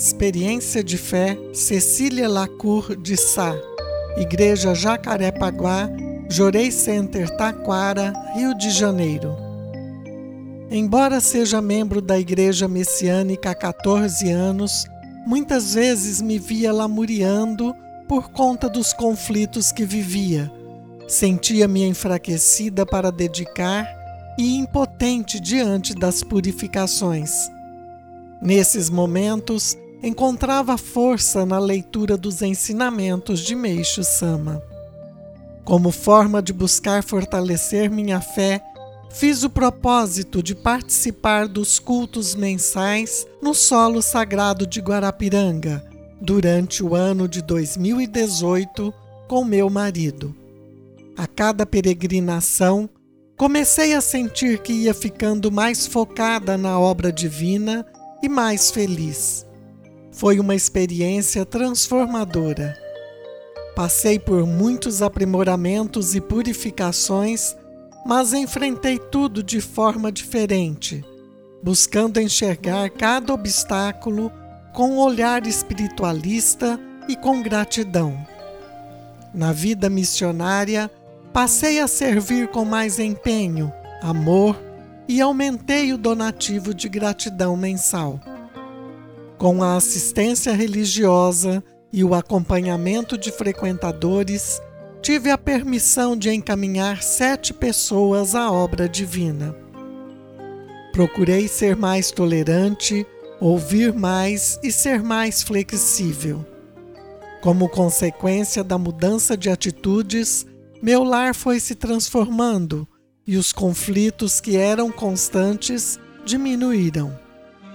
Experiência de Fé Cecília Lacour de Sá, Igreja Jacarepaguá, Jorei Center Taquara, Rio de Janeiro. Embora seja membro da Igreja Messiânica há 14 anos, muitas vezes me via lamuriando por conta dos conflitos que vivia. Sentia-me enfraquecida para dedicar e impotente diante das purificações. Nesses momentos, encontrava força na leitura dos ensinamentos de Meixo Sama. Como forma de buscar fortalecer minha fé, fiz o propósito de participar dos cultos mensais no solo sagrado de Guarapiranga durante o ano de 2018 com meu marido. A cada peregrinação, comecei a sentir que ia ficando mais focada na obra divina e mais feliz. Foi uma experiência transformadora. Passei por muitos aprimoramentos e purificações, mas enfrentei tudo de forma diferente, buscando enxergar cada obstáculo com um olhar espiritualista e com gratidão. Na vida missionária, passei a servir com mais empenho, amor e aumentei o donativo de gratidão mensal. Com a assistência religiosa e o acompanhamento de frequentadores, tive a permissão de encaminhar sete pessoas à obra divina. Procurei ser mais tolerante, ouvir mais e ser mais flexível. Como consequência da mudança de atitudes, meu lar foi se transformando e os conflitos que eram constantes diminuíram.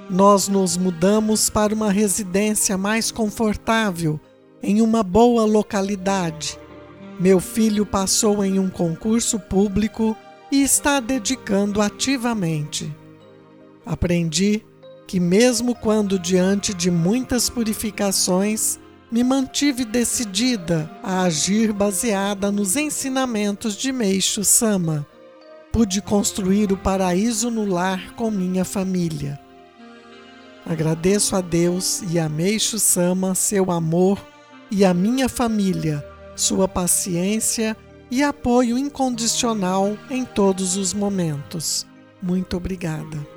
Nós nos mudamos para uma residência mais confortável, em uma boa localidade. Meu filho passou em um concurso público e está dedicando ativamente. Aprendi que, mesmo quando diante de muitas purificações, me mantive decidida a agir baseada nos ensinamentos de Meixo Sama. Pude construir o paraíso no lar com minha família. Agradeço a Deus e a Meixo Sama seu amor e a minha família, sua paciência e apoio incondicional em todos os momentos. Muito obrigada.